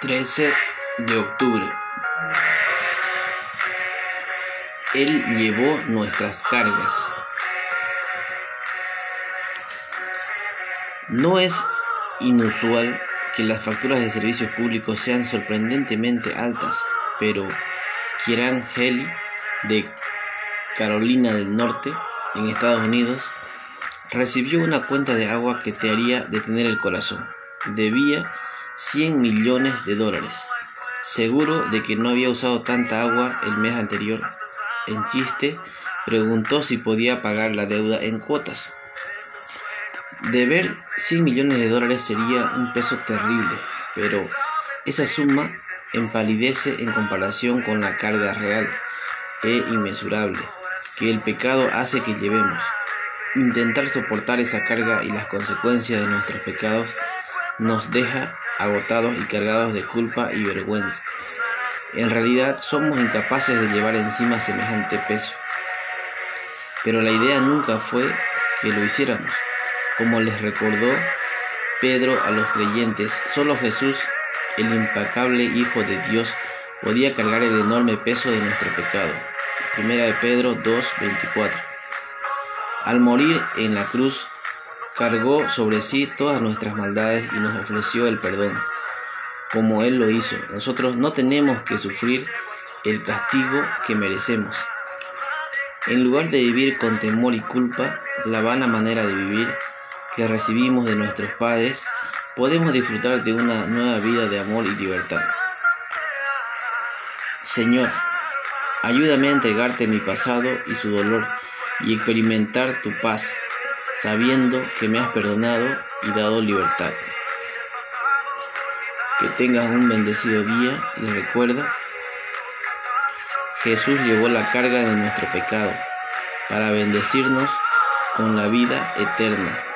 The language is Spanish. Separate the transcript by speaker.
Speaker 1: 13 de octubre. Él llevó nuestras cargas. No es inusual que las facturas de servicios públicos sean sorprendentemente altas, pero Kieran Heli de Carolina del Norte, en Estados Unidos, recibió una cuenta de agua que te haría detener el corazón. Debía 100 millones de dólares. Seguro de que no había usado tanta agua el mes anterior. En chiste, preguntó si podía pagar la deuda en cuotas. Deber 100 millones de dólares sería un peso terrible, pero esa suma empalidece en comparación con la carga real e inmesurable que el pecado hace que llevemos. Intentar soportar esa carga y las consecuencias de nuestros pecados nos deja agotados y cargados de culpa y vergüenza. En realidad somos incapaces de llevar encima semejante peso. Pero la idea nunca fue que lo hiciéramos. Como les recordó Pedro a los creyentes, solo Jesús, el impecable Hijo de Dios, podía cargar el enorme peso de nuestro pecado. Primera de Pedro 2:24. Al morir en la cruz, cargó sobre sí todas nuestras maldades y nos ofreció el perdón, como Él lo hizo. Nosotros no tenemos que sufrir el castigo que merecemos. En lugar de vivir con temor y culpa, la vana manera de vivir que recibimos de nuestros padres, podemos disfrutar de una nueva vida de amor y libertad. Señor, ayúdame a entregarte mi pasado y su dolor y experimentar tu paz sabiendo que me has perdonado y dado libertad. Que tengas un bendecido día y recuerda, Jesús llevó la carga de nuestro pecado para bendecirnos con la vida eterna.